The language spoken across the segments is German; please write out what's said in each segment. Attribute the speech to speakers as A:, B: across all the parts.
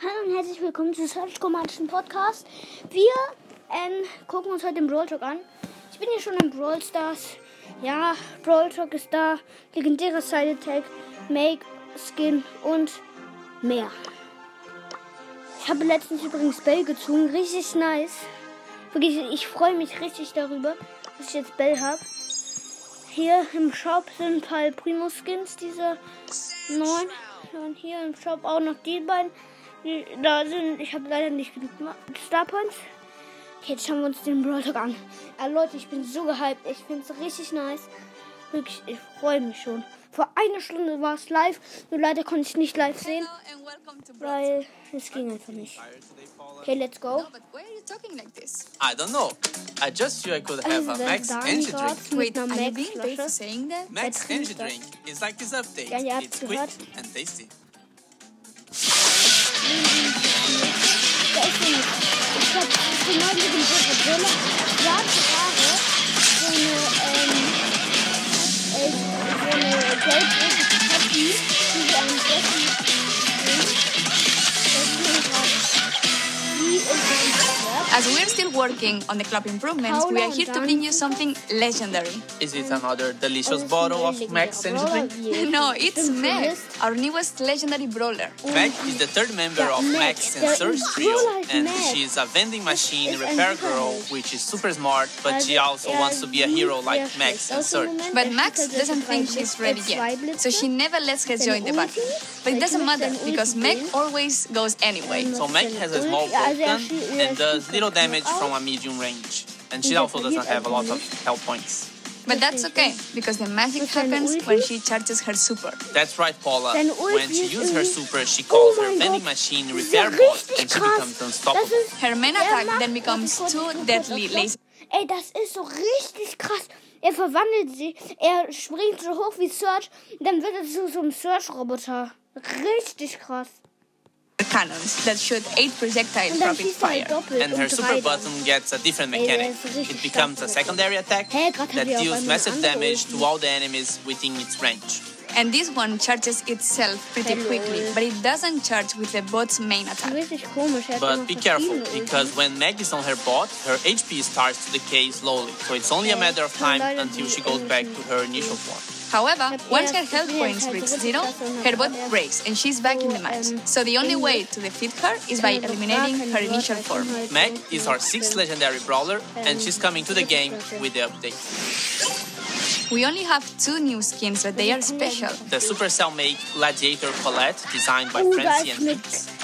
A: Hallo und herzlich willkommen zu Search Commandischen Podcast. Wir ähm, gucken uns heute den Brawl Talk an. Ich bin hier schon in Brawl Stars. Ja, Brawl Talk ist da. Legendärer Side Attack, Make, Skin und mehr. Ich habe letztens übrigens Bell gezogen. Richtig nice. Wirklich, ich freue mich richtig darüber, dass ich jetzt Bell habe. Hier im Shop sind ein paar Primo Skins, diese neun. Und hier im Shop auch noch die beiden. Die, da sind, ich habe leider nicht genug Star Points. Okay, jetzt schauen wir uns den Brawl Talk an. Ja, Leute, ich bin so gehypt. Ich finde es richtig nice. Wirklich, ich freue mich schon. Vor einer Stunde war es live. Nur leider konnte ich nicht live sehen, weil es ging einfach nicht. Okay, let's go.
B: I don't know. I just knew I could have
A: Also,
B: a Max Energy Drink.
C: Wait, are you being saying that?
B: Max Energy? Drink is like this update.
A: Ja, ihr habt's
B: it's quick
A: gehört.
B: and tasty.
A: Da ist ich glaube, genau die Brille. Schwarze Haare. So eine, ähm, äh, so eine gelb-rote Cappy, die wie ein Jessie
C: As we're still working on the club improvements, we are here to bring you something legendary.
B: Is it another delicious bottle of Max Energy Drink?
C: No, it's Meg, our newest legendary brawler.
B: Meg is the third member of
A: Meg.
B: Max and
A: Der
B: trio, and she's a vending machine repair girl, which is super smart, but she
A: Also,
B: also wants to be a hero like Max
A: sehr
B: and
A: schlecht aus im
B: Surge.
A: Moment.
C: But Max doesn't think she's ready yet, so she never lets her join the battle.
A: Ulti,
C: But it doesn't matter because
A: Ulti
C: Meg always goes anyway.
B: So Meg has a small
A: Ja,
B: gun and does little
A: halt
B: damage from a medium range. And she also doesn't have a lot of health points.
C: But that's okay because the magic happens when she charges her super.
B: That's right, Paula. When she uses her super, she
A: Oh
B: calls her vending machine
A: Das ist ja
B: repair bot, and she becomes unstoppable.
C: Her main attack then becomes
A: Warte,
C: too
A: kurz, kurz,
C: deadly
A: kurz,
C: lazy.
A: Ey, das ist so richtig krass. Er verwandelt sich. Er springt so hoch wie Search. Dann wird er zu so einem Search-Roboter. Richtig krass.
C: Cannons that shoot eight projectiles
A: Und dann
C: rapid fire.
B: And her
A: drei
B: super button gets a different mechanic. It becomes a secondary attack
A: Hä, grad hat
B: that deals massive damage to all the enemies within its range.
C: And this one charges itself pretty quickly, but it doesn't charge with the bot's main attack.
A: Richtig komisch. Hat
B: But be careful, because when Meg is on her bot, her HP starts to decay slowly. So it's only a matter of time until she goes back to her initial form.
C: However, once her health points
A: halt
C: reach zero, her
A: hab
C: bot breaks and she's back in the match.
A: ähm,
C: So the only way to defeat her is by
A: Kann doch gar
C: eliminating her initial form.
B: Meg is our sixth legendary brawler, and she's coming to the game with the update.
C: We only have two new skins, but they are special.
B: The Supercell make Gladiator Colette, designed by Francie and
A: mit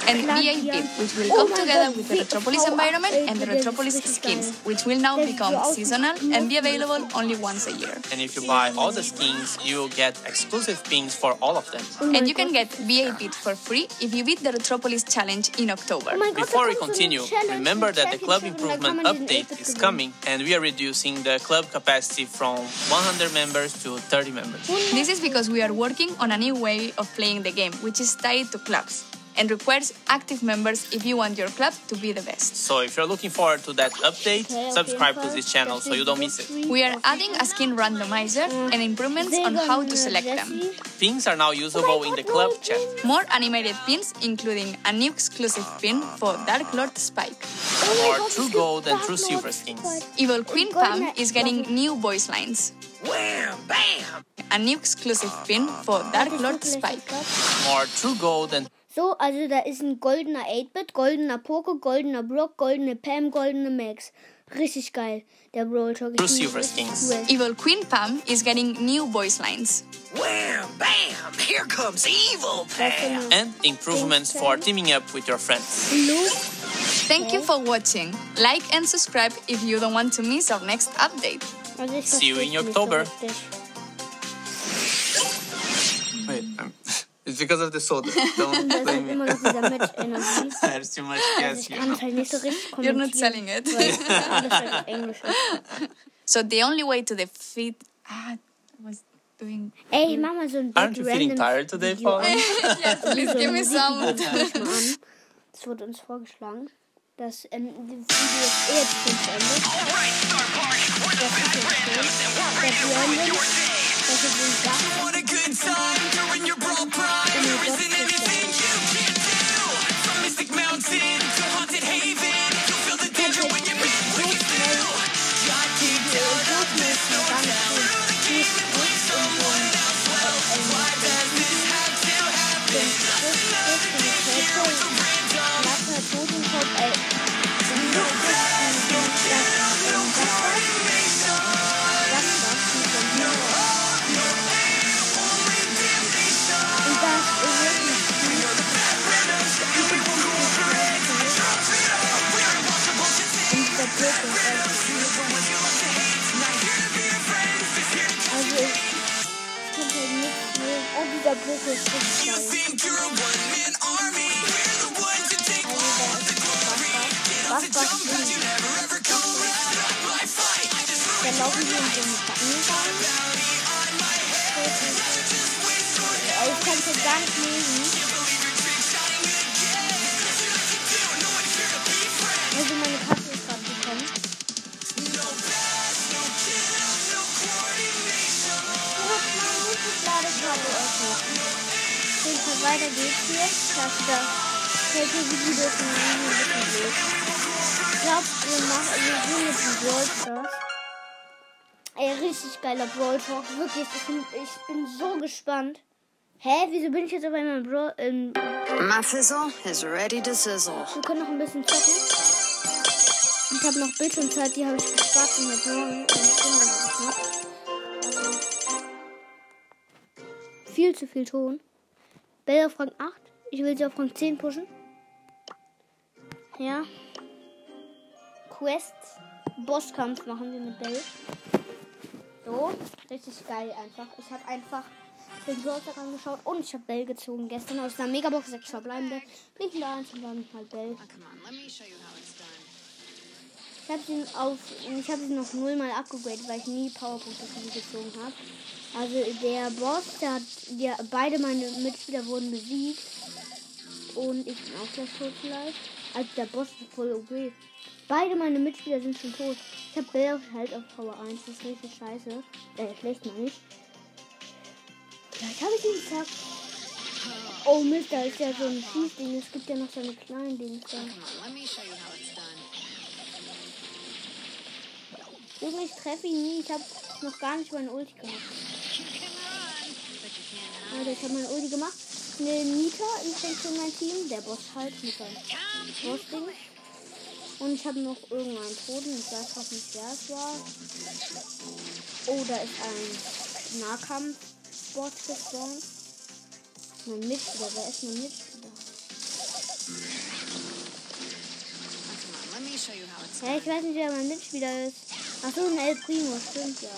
C: And
A: Gladiator.
C: VA Pit, which will
A: Oh
C: come together with the Retropolis environment and the
A: ey, der ist
C: Retropolis skins, which will now
A: Der sieht so
C: become seasonal and be available only once a year.
B: And if you buy all the skins, you will get exclusive pins for all of them.
A: Oh
C: And you can get VA Pit for free if you beat the Retropolis challenge in October.
A: Oh mein Gott,
B: Before we
A: kommt so eine
B: continue, remember that the club
A: Championship und da kann
B: improvement update is coming, and we are reducing the club capacity from 100 members to 30 members.
C: This is because we are working on a new way of playing the game, which is tied to clubs and requires active members if you want your club to be the best.
B: So if you're looking forward to that update, subscribe to this channel so you don't miss it.
C: We are adding a skin randomizer and improvements on how to select them.
B: Pins are now usable in the club chat.
C: More animated pins, including a new exclusive pin for Dark Lord Spike.
B: Or True Gold and True Silver skins.
C: Evil Queen Pam is getting new voice lines.
B: Wham! Bam!
C: A new exclusive pin for Dark Lord Spike.
B: More True Gold and
A: So, also da ist ein goldener 8-Bit, goldener Poco, goldener Brock, goldene Pam, goldene Max. Richtig geil, der Brawl Talk. Ich
B: True Silver skins.
A: cool.
C: Evil Queen Pam is getting new voice lines.
D: Wham! Bam! Here comes evil Pam!
B: and improvements for teaming up with your friends.
A: Luke.
C: Thank you for watching. Like and subscribe if you don't want to miss our next update.
B: See you in
A: versteh's nicht
B: October. It's because of the soda. Don't
A: das
B: blame
A: ist
B: me.
A: immer noch dieser mit Energie.
B: There's too much
A: Also
B: gas
A: ich
B: here.
A: kann es halt nicht so richtig
C: You're
A: kommentieren.
C: not selling it.
A: Weil alles halt auf Englisch ist.
C: So the only way to defeat ah I was doing
A: Ey, mach mal so ein
B: Aren't you feeling
A: random
B: tired today,
A: Video
B: Paul?
A: an.
C: Yes, please
A: So
C: give me
A: ein
C: some.
A: Musikvideo guck ich mal an. Das wurde uns vorgeschlagen. Das ähm, das Video ist eh jetzt schon zu Ende.
D: Alright, Star Party, we're the best randoms, and we're ready to rock your day.
A: Mountain to haunted haven. Ein Sachen.
D: Want a good time during your brawl prime? There isn't anything you can't do. From Mystic
A: der Poco ist richtig geil. Also, der ist Was, was, Dann laufen wir in so eine Backenbahn. Ich kann es jetzt gar nicht lesen. Also Öffnen. Auf jeden Fall weiter geht's hier. Das da. Welche Videos sind ein bisschen blöd. Ich glaube, wir machen, wir sind jetzt ein Brawl. Ey, richtig geiler Brawl Talk. Wirklich, ich bin, ich bin so gespannt. Hä, wieso bin ich jetzt auf einmal Brawl, ähm,
E: My fizzle is ready to sizzle.
A: Wir können noch ein bisschen zocken. Ich habe noch Bildschirmzeit, die habe ich gespart von heute Morgen. Eine Stunde habe viel zu viel Ton. Bell auf Rang 8. Ich will sie auf Rang 10 pushen. Ja. Quests. Bosskampf machen wir mit Bell. So. Richtig geil einfach. Ich habe einfach den Brawler angeschaut und ich habe Bell gezogen. Gestern aus einer Megabox 6 verbleibende. Nicht da eins dann halt Bell. Ich habe ihn auf, ich habe ihn noch nullmal abgegradet, weil ich nie Powerpunkte gezogen habe. Also der Boss, der hat, der, beide meine Mitspieler wurden besiegt und ich bin auch gleich tot vielleicht. Also der Boss ist voll OP. Beide meine Mitspieler sind schon tot. Ich habe Bell halt auf Power 1, das ist richtig scheiße. Äh, schlecht mal nicht. Vielleicht habe ich ihn gesagt. Oh Mist, da ist ja so ein Schießding. Es gibt ja noch so eine kleinen Dings da. Junge, ich treffe ihn nie. Ich habe noch gar nicht meine Ulti gemacht.
E: Hide.
A: Alter, ich habe meine Ulti gemacht. Eine Nita ist für mein Team. Der Boss halt mit seinem Boss-Ding. Und ich habe noch irgendeinen Toten. Ich weiß fast nicht, wer es war. Oh, da ist ein Nahkampf-Bot gespawnt. Mein Mitspieler. Wer ist mein Mitspieler? Ja, ich weiß nicht, wer mein Mitspieler ist. Achso, ein El Primo. Stimmt ja.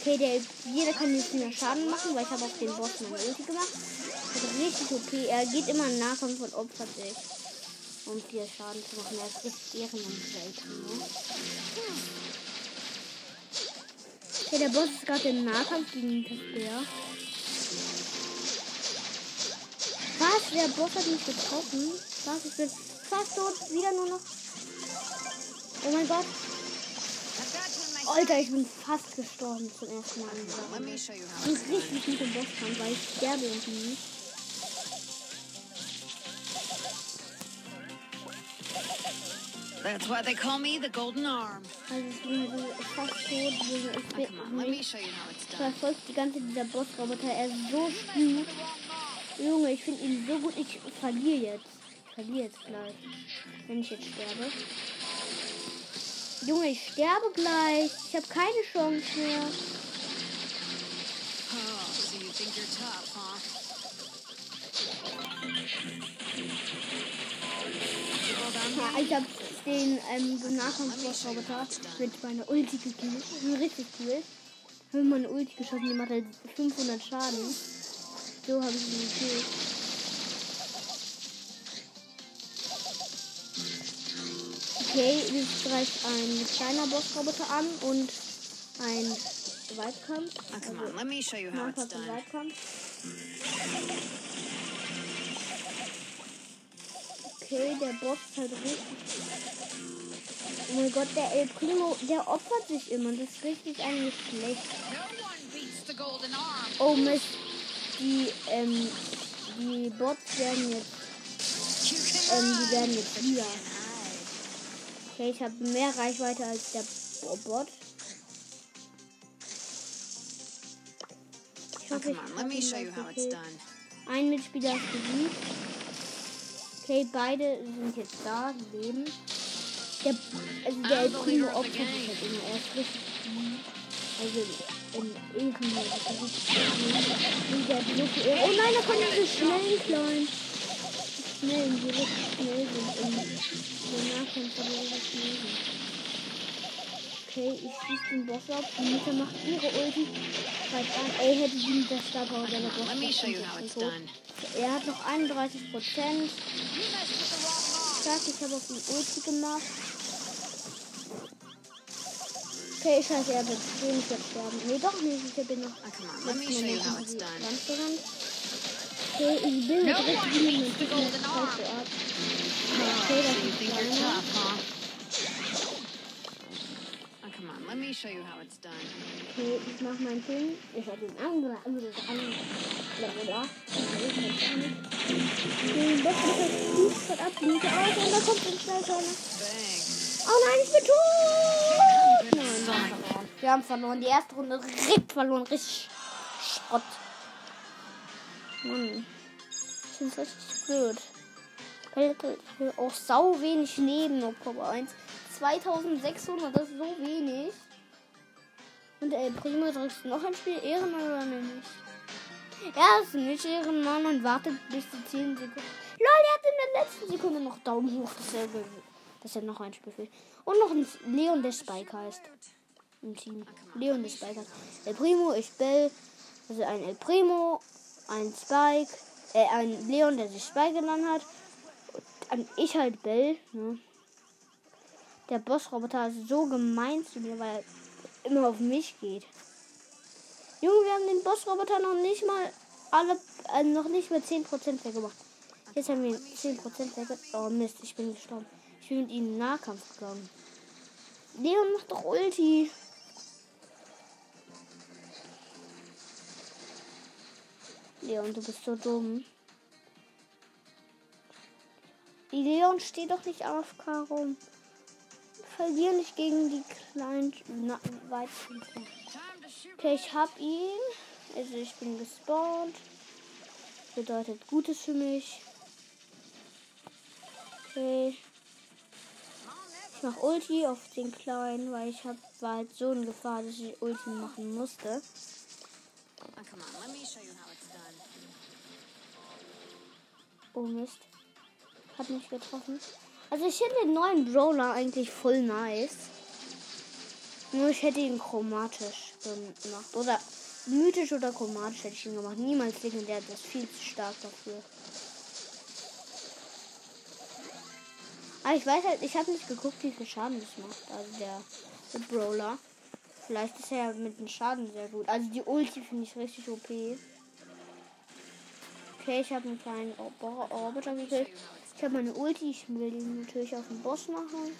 A: Okay, der, jeder kann jetzt mehr Schaden machen, weil ich habe auf den Boss meine Ulti gemacht. Das ist richtig okay. Er geht immer in Nahkampf und opfert sich, um viel Schaden zu machen. Er ist richtig ehrenmann ne? Okay, der Boss ist gerade im Nahkampf gegen das Bär. Was? Der Boss hat mich getroffen. Was? Ich bin fast tot. Wieder nur noch. Oh mein Gott. Alter, ich bin fast gestorben zum ersten Mal. Ich muss richtig mit dem Bosskampf, weil ich sterbe irgendwie.
E: That's why they call me the golden arm.
A: Also ich bin so fast tot. Ich bin
E: it's done.
A: verfolgt die ganze dieser Bossroboter. Er ist so gut. Junge, ich finde ihn so gut. Ich verliere jetzt. Ich verliere jetzt gleich. Wenn ich jetzt sterbe. Junge, ich sterbe gleich. Ich habe keine Chance mehr. Ja, ich habe den ähm, Nahkampf-Bossroboter mit meiner Ulti gekillt. Richtig cool. Habe meine Ulti geschossen, die macht halt 500 Schaden. So habe ich ihn gekillt. Okay, jetzt greift ein kleiner Bossroboter an und ein Weitkampf.
E: Now, come on, let me show you how it's done.
A: Weitkampf. Okay, der Boss ist halt richtig. Oh mein Gott, der El Primo, der opfert sich immer. Das ist richtig eigentlich schlecht. Oh Mist. Die, ähm, die Bots werden jetzt, ähm, die werden jetzt wieder. Okay, ich habe mehr Reichweite als der Bo- Bot. Ich hoffe, ich
E: let me show you how it's done.
A: Ein Mitspieler ist besiegt. Okay, beide sind jetzt da, leben. Der, also der El Primo opfert sich halt immer. Er ist richtig. Also in gut. Und der. Oh nein, da kommen diese schnellen Die schnellen, die richtig schnell sind. Und der Nahkämpfer, die richtig schnell. Okay, ich schieße den Boss ab. Die Mieter macht ihre Ulti. Greift an. Ey, hätte die mit der Star Power der Boss. Kommt nicht. Er hat noch 31 Prozent. Zack, ich habe auf ihn Ulti gemacht. Okay, scheiße, er wird wenig jetzt sterben. Nee, doch nicht. Ich habe ihn noch.
E: Come on, let me show you how it's done.
A: Okay, ich bin mit richtig mit dem so ab. Okay, das ist kleiner. Okay, ich mach mein Ding. Ich hab ihn angelacht. Blablabla. Den besten von ab, liegt aus und da kommt ein.
E: Thanks.
A: Oh nein, ich bin tot! Nein, wir haben verloren. Wir haben verloren. Die erste Runde direkt verloren. Richtig Schrott. Mann. Ich find's richtig blöd. Ich auch sau wenig Leben noch Power 1. 2600, das ist so wenig. Und ey, Primo drückst noch ein Spiel Ehrenmann oder nicht? Er ist nicht Ehrenmann und wartet bis die 10 Sekunden. Lol, er hat in der letzten Sekunde noch Daumen hoch, dass er, dass er noch ein Spiel will. Und noch ein Leon, der Spike heißt. Im Team. Leon, der Spike heißt. El Primo, ich Bell. Also ein El Primo, ein Spike, äh, ein Leon, der sich Spike genannt hat. Und ich halt Bell, ne? Der Bossroboter ist so gemein zu mir, weil er immer auf mich geht. Junge, wir haben den Bossroboter noch nicht mal alle, äh, noch nicht mal 10% weggemacht. Jetzt haben wir ihn 10% weggemacht. Oh Mist, ich bin gestorben. Ich bin mit ihm in Nahkampf gegangen. Leon macht doch Ulti. Leon, du bist so dumm. Leon, steh doch nicht auf, rum. Verlier nicht gegen die kleinen Na. Okay, ich hab ihn. Also ich bin gespawnt. Bedeutet Gutes für mich. Okay. Ich mach Ulti auf den kleinen, weil ich hab, war halt so in Gefahr, dass ich Ulti machen musste. Oh Mist. Hat mich getroffen. Also ich hätte den neuen Brawler eigentlich voll nice. Nur ich hätte ihn chromatisch gemacht. Oder mythisch oder chromatisch hätte ich ihn gemacht. Niemals legendär. Das ist viel zu stark dafür. Aber ich weiß halt, ich habe nicht geguckt, wie viel Schaden das macht. Also der, der Brawler. Vielleicht ist er ja mit dem Schaden sehr gut. Also die Ulti finde ich richtig OP. Okay, ich habe einen kleinen Robo- Roboter gekillt. Ich habe meine Ulti. Ich will den natürlich auf den Boss machen.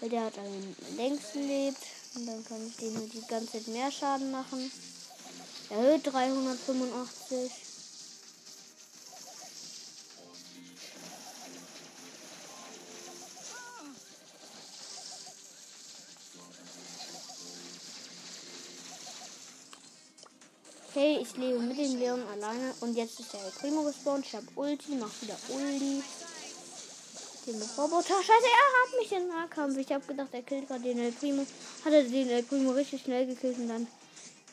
A: Weil der hat am längsten lebt. Und dann kann ich dem die ganze Zeit mehr Schaden machen. Erhöht 385. Okay, ich lebe mit dem Leon alleine und jetzt ist der Primo gespawnt. Ich habe Ulti, mach wieder Ulti. Den Roboter. Scheiße, er hat mich in Nahkampf. Ich habe gedacht, er killt gerade den El Primo. Hat er den El Primo richtig schnell gekillt und dann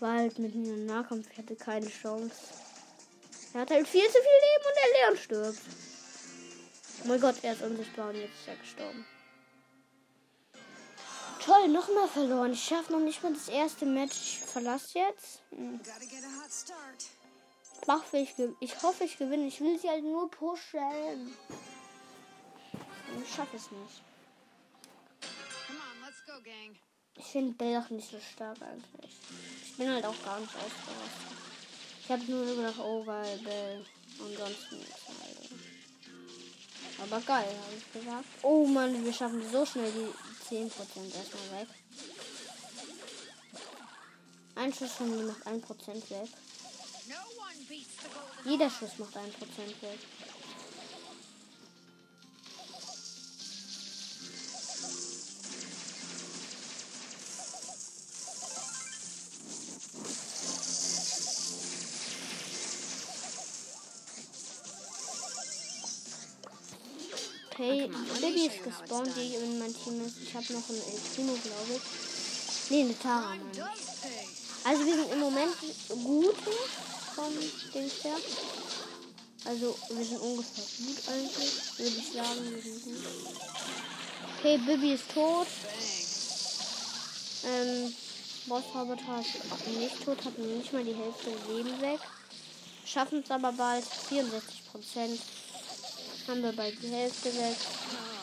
A: war halt mit mir im Nahkampf. Ich hatte keine Chance. Er hat halt viel zu viel Leben und der Leon stirbt. Oh mein Gott, er ist unsichtbar und jetzt ist er gestorben. Toll, nochmal verloren. Ich schaffe noch nicht mal das erste Match. Ich verlasse jetzt. Hm. Ich hoffe, ich, ich hoffe, ich gewinne. Ich will sie halt nur pushen. Ich schaffe es nicht. Ich finde Bell auch nicht so stark eigentlich. Ich bin halt auch gar nicht ausgerastet. Ich habe nur so gedacht, oh geil, Bell. Und sonst nichts halt. Aber geil, habe ich gesagt. Oh Mann, wir schaffen so schnell die 10% erstmal weg. Ein Schuss von mir macht 1% weg. Jeder Schuss macht 1% weg. Okay, Baby ist gespawnt, die in mein Team ist. Ich habe noch einen El Primo, glaube ich. Nee, eine Tara, meine. Also wir sind im Moment gut vom Dings her. Also wir sind ungefähr gut eigentlich. Würde ich sagen, wir sind gut. Okay, Bibi ist tot. Ähm, Bossroboter ist nicht tot, hat nicht mal die Hälfte Leben weg. Schaffen es aber bald. 64 Prozent. Haben wir bald die Hälfte weg.
E: Oh?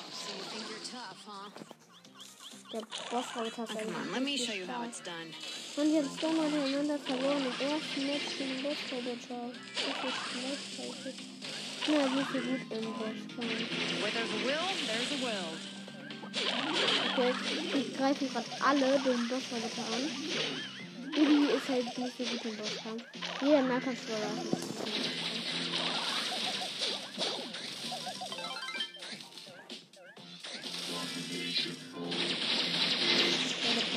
A: Der Bossroboter ist
E: Come on,
A: eigentlich
E: let me
A: richtig
E: show you how
A: stark.
E: it's done.
A: Und jetzt so miteinander verloren. Im ersten Match gegen Bossroboter. Das ist schlecht. Ja, so gut im Bosskampf.
E: Where there's a will, there's a will.
A: Okay, die greifen gerade alle den Bossroboter an. Bibi ist halt nicht so gut im Bosskampf. Jeder Nahkampfbrawler ist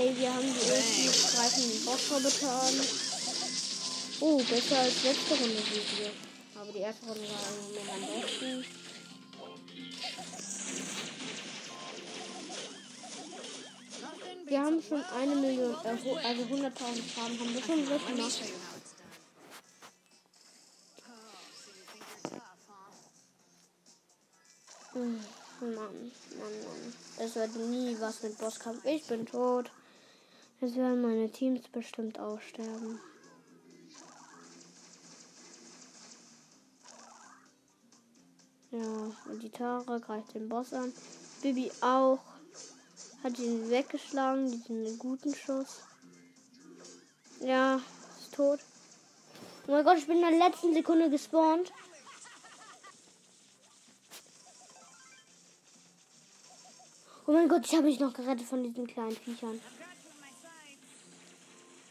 A: Okay, wir haben die Ulti, greifen den Bossroboter. Oh, besser als letzte Runde wie wir. Aber die erste Runde war im Moment am besten. Wir haben schon eine Million, äh, also 100.000 Farben haben wir schon
E: done.
A: Hm, Mann, Mann, Mann. Es wird nie was mit Bosskampf. Ich bin tot. Jetzt werden meine Teams bestimmt aussterben. Ja, und die Tara greift den Boss an. Bibi auch. Hat ihn weggeschlagen, diesen guten Schuss. Ja, ist tot. Oh mein Gott, ich bin in der letzten Sekunde gespawnt. Oh mein Gott, ich habe mich noch gerettet von diesen kleinen Viechern.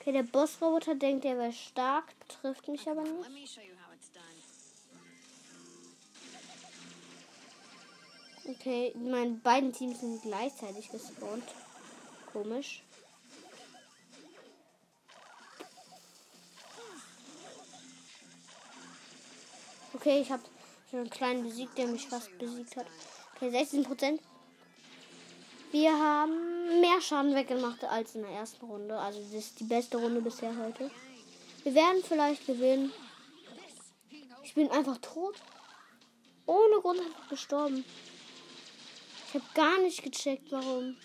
A: Okay, der Bossroboter denkt, er wäre stark, trifft mich aber nicht. Okay, meine beiden Teams sind gleichzeitig gespawnt. Komisch. Okay, ich habe schon einen kleinen besiegt, der mich fast besiegt hat. Okay, 16 Prozent. Wir haben mehr Schaden weggemacht als in der ersten Runde. Also das ist die beste Runde bisher heute. Wir werden vielleicht gewinnen. Ich bin einfach tot. Ohne Grund einfach gestorben. Ich habe gar nicht gecheckt, warum.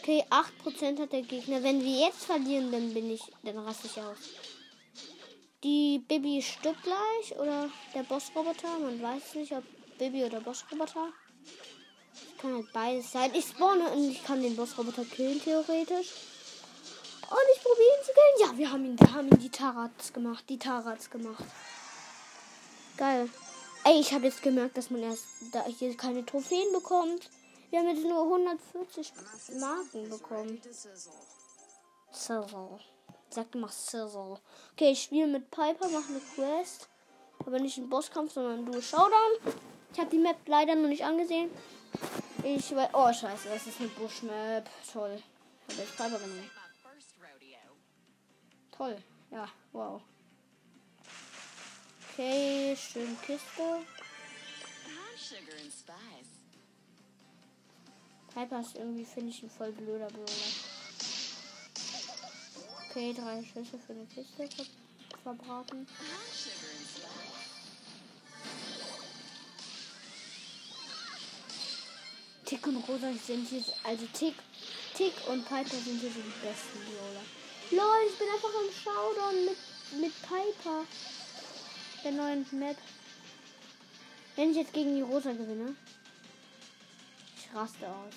A: Okay, 8% hat der Gegner. Wenn wir jetzt verlieren, dann bin ich, dann raste ich aus. Die Baby stirbt gleich oder der Bossroboter. Man weiß nicht, ob Baby oder Bossroboter. Es kann halt beides sein. Ich spawne und ich kann den Bossroboter killen, theoretisch. Und ich probiere ihn zu killen. Ja, wir haben ihn, wir haben ihn die Tarats gemacht. Die Tarats gemacht. Geil. Ey, ich habe jetzt gemerkt, dass man erst da hier keine Trophäen bekommt. Wir haben jetzt nur 140 Marken bekommen. Sizzle. Sag mal Sizzle. Okay, ich spiele mit Piper, mache eine Quest. Aber nicht einen Bosskampf, sondern Duo Showdown. Ich habe die Map leider noch nicht angesehen. Ich weiß. Oh, scheiße, das ist eine Buschmap. Toll. Ich habe jetzt Piper genommen. Toll. Ja, wow. Okay, schön Kiste. Piper ist irgendwie, finde ich, ein voll blöder Brawler. Okay, drei Schüsse für eine Kiste ver verbraten. Tick und Rosa sind hier, also Tick, Tick und Piper sind hier so die besten Brawler. Lol, ich bin einfach im Showdown mit, mit Piper. Der neuen Map. Wenn ich jetzt gegen die Rosa gewinne, ich raste aus.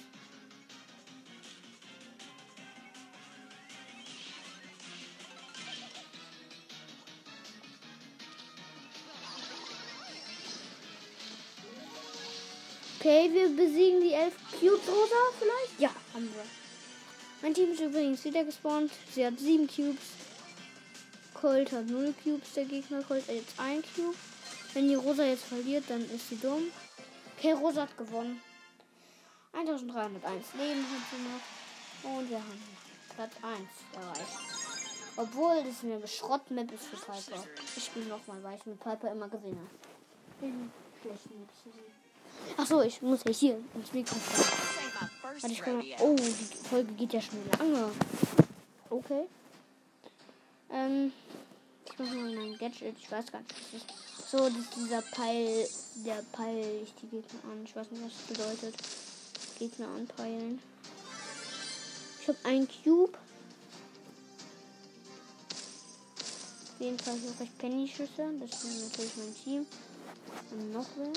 A: Okay, wir besiegen die elf Cubes Rosa vielleicht? Ja, haben wir. Mein Team ist übrigens wieder gespawnt. Sie hat sieben Cubes. Colt hat null Cubes. Der Gegner Colt hat jetzt ein Cube. Wenn die Rosa jetzt verliert, dann ist sie dumm. Okay, Rosa hat gewonnen. 1301 Leben hat sie noch. Und wir haben Platz 1 erreicht. Obwohl das eine Schrottmap für Piper. Ich spiele nochmal, weil ich mit Piper immer gewinne. In schlechten Maps zu sehen. Achso, ich muss ja hier ins Mikrofon. Kann oh, die Folge geht ja schon lange. Okay. Ähm, ich mach mal mein Gadget. Ich weiß gar nicht, was ist. So, das ist dieser Peil, der peil ich die Gegner an. Ich weiß nicht, was das bedeutet. Gegner anpeilen. Ich habe einen Cube. Auf jeden Fall suche ich Penny-Schüsse. Das ist natürlich mein Team. Und noch wer.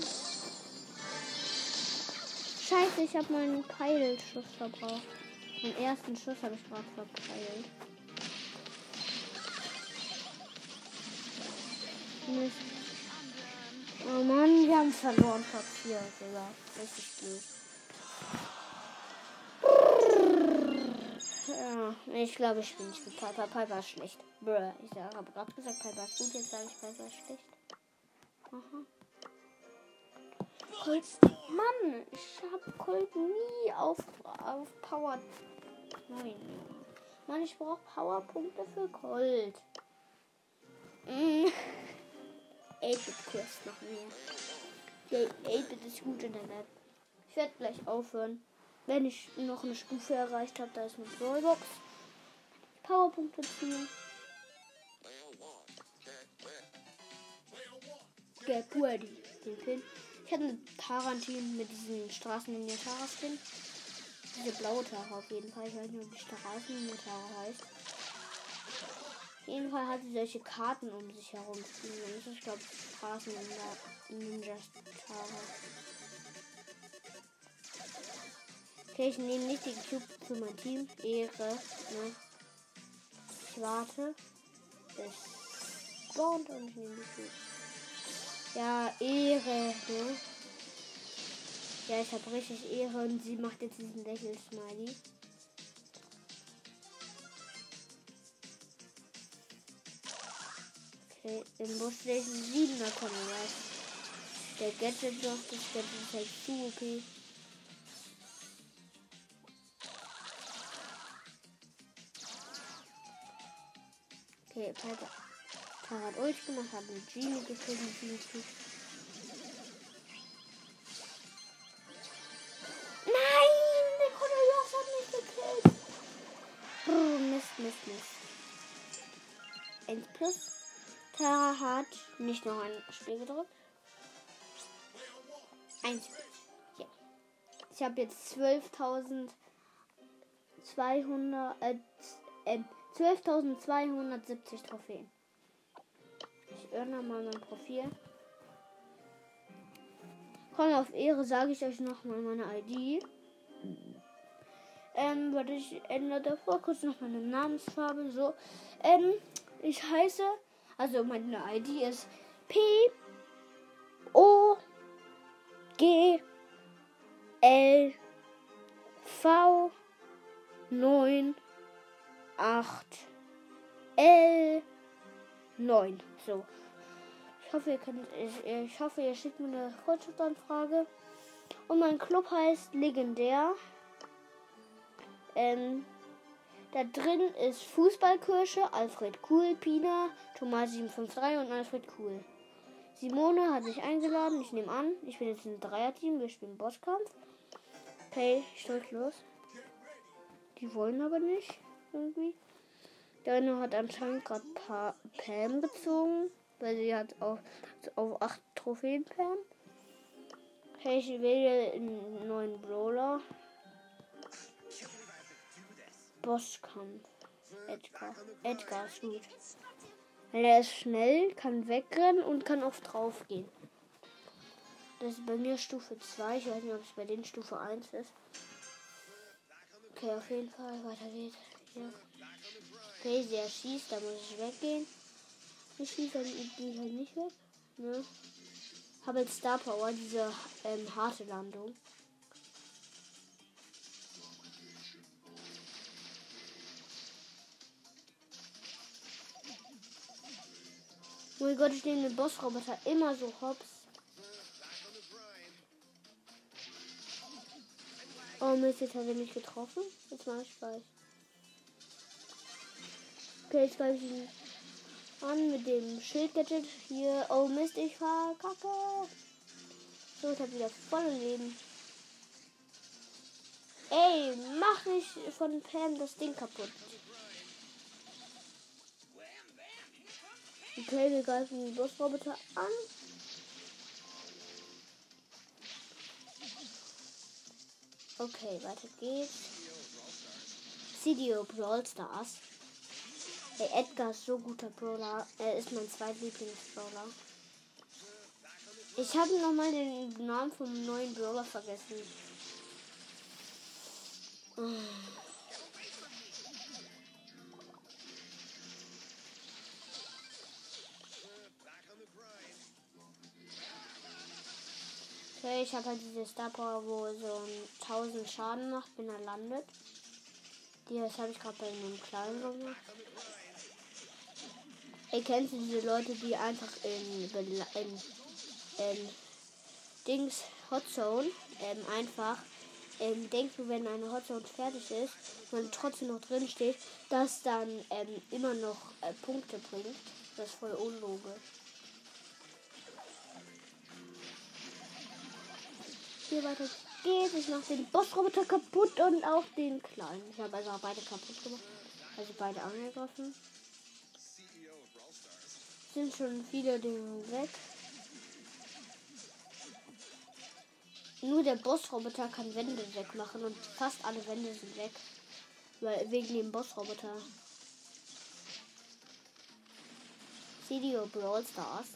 A: Scheiße, ich habe meinen Peilschuss verbraucht. Den ersten Schuss habe ich gerade verpeilt. Mist. Oh Mann, wir haben verloren. Platz 4, Digga. Richtig blöd. Ja, ich glaube, ich bin nicht mit Piper. Piper ist schlecht. Bruh. Ich habe gerade gesagt, Piper ist gut. Jetzt sage ich, Piper ist schlecht. Aha. Colt. Mann, ich habe Colt nie auf, auf Power 9. Mann, ich brauche Powerpunkte für Colt. Mm. 8-Bit-Quest noch mehr. Yay, 8-Bit ist gut in der Map. Ich werde gleich aufhören. Wenn ich noch eine Stufe erreicht habe, da ist eine Brawlbox. Powerpunkte ziehen. Get ready. Den Pin. Ich eine Tarantin mit diesen Straßen in der Tara-Skin. Diese blaue Tara auf jeden Fall. Ich weiß nicht, ob die Straßen in der Tara heißt. Auf jeden Fall hat sie solche Karten um sich herum ist, glaube ich, Straßen in der Ninja Tara. Okay, ich nehme nicht den Cube für mein Team. Ehre. Ne? Ich warte. Es spawnt und ich nehme die Cube. Ja, Ehre, ne? Ja, ich habe richtig Ehre und sie macht jetzt diesen Lächel-Smiley. Okay, sehe ich einen Siebener kommen, weiß. Der Gadget noch, das Gadget ist halt zu okay. Okay, Piper. Tara hat Ult gemacht, hat eine Genie eine Genie. Nein, der Cornelius hat mich gekillt. Brr, Mist, Mist, Mist. 1 plus. Tara hat nicht noch ein Spiel gedrückt. 1 plus. Ja. Ich habe jetzt 12.200, äh, äh, 12.270 Trophäen. Öffne mal mein Profil. Komm, auf Ehre sage ich euch nochmal meine ID. Ähm, warte, ich ändere davor kurz noch meine Namensfarbe. So. Ähm, ich heiße, also meine ID ist P O G L V 9 8 L 9. So. Ich hoffe, ihr könnt, ich, ich hoffe, ihr schickt mir eine Freundschaftsanfrage. Und mein Club heißt Legendär. Ähm, da drin ist Fußballkirsche, Alfred Cool, Pina, Thomas 753 und Alfred Cool. Simone hat mich eingeladen, ich nehme an. Ich bin jetzt im Dreierteam, wir spielen Bosskampf. Okay, ich drück los. Die wollen aber nicht, irgendwie. Der eine hat anscheinend gerade Pa- Pam gezogen, weil sie hat auf, auf 8 Trophäen Pam. Okay, ich wähle einen neuen Brawler. Bosskampf. Edgar. Edgar ist gut. Weil er ist schnell, kann wegrennen und kann oft drauf gehen. Das ist bei mir Stufe 2. Ich weiß nicht, ob es bei denen Stufe 1 ist. Okay, auf jeden Fall. Weiter geht's. Hier. Okay, sie erschießt, da muss ich weggehen. Ich schieße dann die halt nicht weg. Ne? Habe jetzt Star Power, diese ähm, harte Landung. Oh mein Gott, ich nehme den Bossroboter immer so hops. Oh Mist, jetzt hat er mich getroffen. Jetzt mach ich gleich. Okay, jetzt greife ich ihn an mit dem Schildgadget. Hier, oh Mist, ich verkacke. So, ich habe wieder volle Leben. Ey, mach nicht von Pam das Ding kaputt. Okay, wir greifen den Bossroboter an. Okay, weiter geht's. CDO Brawl Stars. Ey, Edgar ist so guter Brawler. Er ist mein zweitlieblings-Brawler. Ich habe nochmal den Namen vom neuen Brawler vergessen. Okay, ich habe halt diese Star Power, wo so ein 1000 Schaden macht, wenn er landet. Die, habe ich gerade bei einem kleinen gemacht. Ey, kennst du diese Leute, die einfach in, in, in Dings Hot Zone ähm, einfach ähm, denkst du, wenn eine Hot Zone fertig ist, man trotzdem noch drin steht, dass dann ähm, immer noch äh, Punkte bringt. Das ist voll unlogisch. Hier weiter geht's. Ich mach den Bossroboter kaputt und auch den kleinen. Ich habe also auch beide kaputt gemacht. Also beide angegriffen. Sind schon viele Dinge weg. Nur der Bossroboter kann Wände wegmachen und fast alle Wände sind weg. Weil wegen dem Bossroboter. CDO Brawl Stars.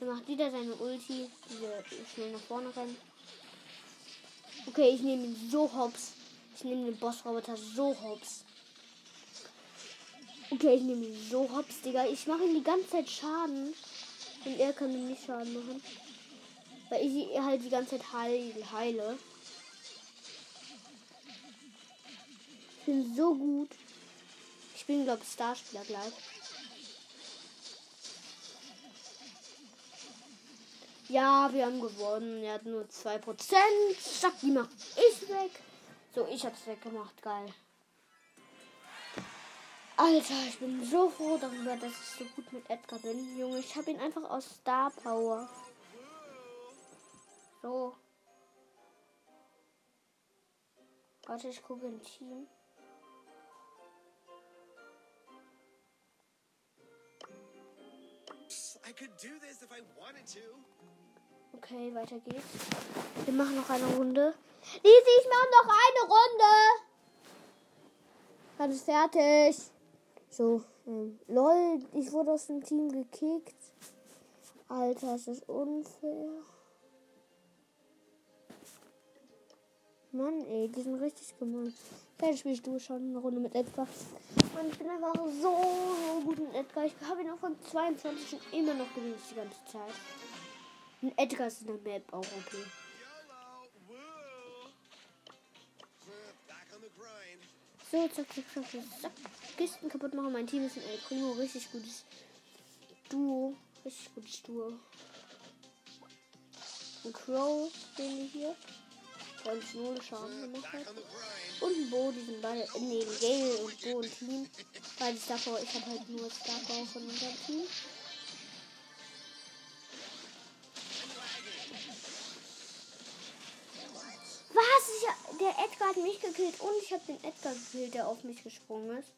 A: Er macht wieder seine Ulti, diese schnell nach vorne rennen. Okay, ich nehme ihn so hops. Ich nehme den Bossroboter so hops. Okay, ich nehme ihn so hops, Digga. Ich mache ihm die ganze Zeit Schaden. Und er kann ihm nicht Schaden machen. Weil ich halt die ganze Zeit heil, heile. Ich bin so gut. Ich bin, glaube ich, Starspieler gleich. Ja, wir haben gewonnen. Er hat nur 2%. Zack, die macht ich weg. So, ich hab's weggemacht. Geil. Alter, ich bin so froh darüber, dass ich so gut mit Edgar bin. Junge, ich habe ihn einfach aus Star Power. So. Warte, ich gucke im Team.
F: I could do this if I wanted to.
A: Okay, weiter geht's. Wir machen noch eine Runde. Lisi, ich mache noch eine Runde. Dann ist fertig. So, ähm, lol, ich wurde aus dem Team gekickt. Alter, ist das unfair. Mann, ey, die sind richtig gemein. Spiele ich du schon eine Runde mit Edgar. Mann, ich bin einfach so, so gut mit Edgar. Ich habe ihn auch von 22 und immer noch gewinnt die ganze Zeit. Und Edgar ist in der Map auch okay. So, zack, zack, zack, zack. Kisten kaputt machen. Mein Team ist ein El Primo. Richtig gutes Duo. Richtig gutes Duo. Ein Crow, den wir hier. Uns null Schaden gemacht hat. Und ein Bo, die sind beide. Nee, Gale und Bo und Team. Beide Star Power. Ich habe halt nur Star Power von unserem Team. Der Edgar hat mich gekillt und ich habe den Edgar gekillt, der auf mich gesprungen ist.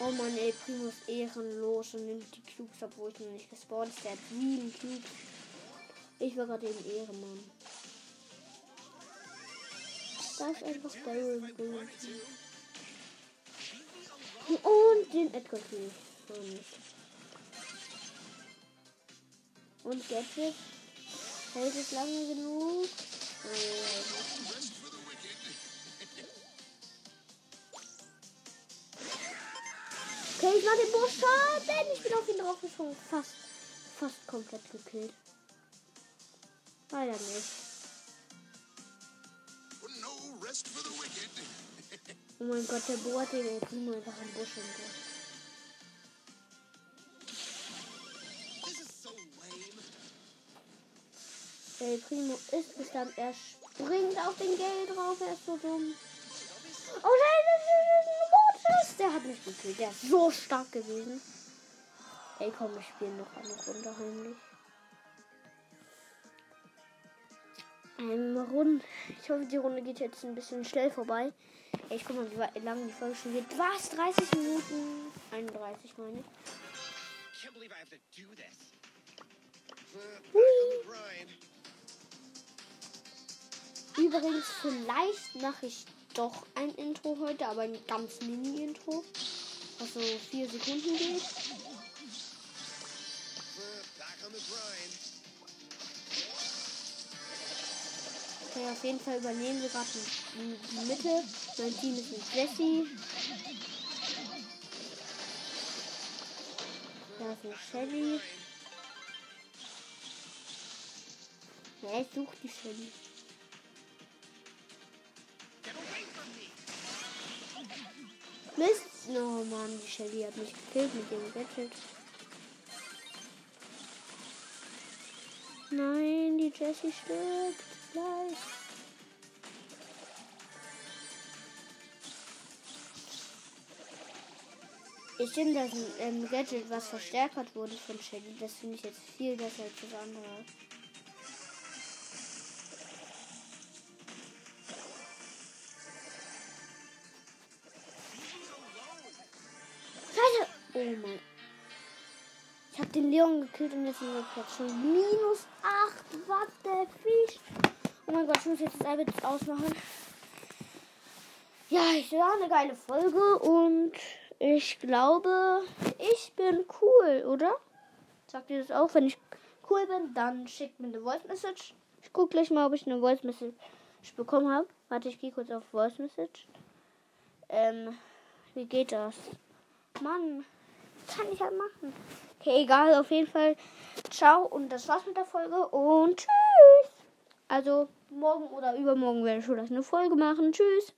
A: Oh Mann, ey, Primo ist ehrenlos und nimmt die Cubes, obwohl ich noch nicht gespawnt ist. Der hat sieben Cubes. Ich war gerade eben Ehrenmann. Da ist einfach Daryl Team. Und den Edgar kill. Und Gadget. Hält es lange genug? Okay, ich mach den Boss Schaden. Ich bin auf ihn draufgesprungen. Fast, fast komplett gekillt. Leider nicht. Oh mein Gott, der Bo hat den Primo einfach im Busch hinter. El Primo ist Bestand. Er springt auf den Gale drauf. Er ist so dumm. Oh nein, das ist ein Mortis. Der hat mich gekillt. Der ist so stark gewesen. Ey, komm, wir spielen noch eine Runde heimlich. Eine Runde. Ich hoffe, die Runde geht jetzt ein bisschen schnell vorbei. Ey, ich guck mal, wie lange die Folge schon geht. Was? 30 Minuten? 31 meine ich.
F: Can't
A: Übrigens, vielleicht mache ich doch ein Intro heute, aber ein ganz Mini-Intro. Was so vier Sekunden geht. Okay, auf jeden Fall übernehmen wir gerade die, die Mitte. Mein Team ist mit Jessie. Da ist eine Shelly. Ja, ich suche die Shelly. Mist! Oh Mann, die Shelly hat mich gekillt mit dem Gadget. Nein, die Jessie stirbt gleich. Ich finde das ähm, Gadget, was verstärkt wurde von Shelly, das finde ich jetzt viel besser als das andere. Den Leon gekillt und jetzt sind wir jetzt schon minus 8. What the fish? Oh mein Gott, ich muss jetzt das iPad ausmachen. Ja, ich war eine geile Folge und ich glaube, ich bin cool, oder? Sagt ihr das auch? Wenn ich cool bin, dann schickt mir eine Voice Message. Ich gucke gleich mal, ob ich eine Voice Message bekommen habe. Warte, ich gehe kurz auf Voice Message. Ähm, wie geht das? Mann, kann ich halt machen. Okay, egal, auf jeden Fall. Ciao und das war's mit der Folge und tschüss. Also morgen oder übermorgen werde ich schon eine Folge machen. Tschüss.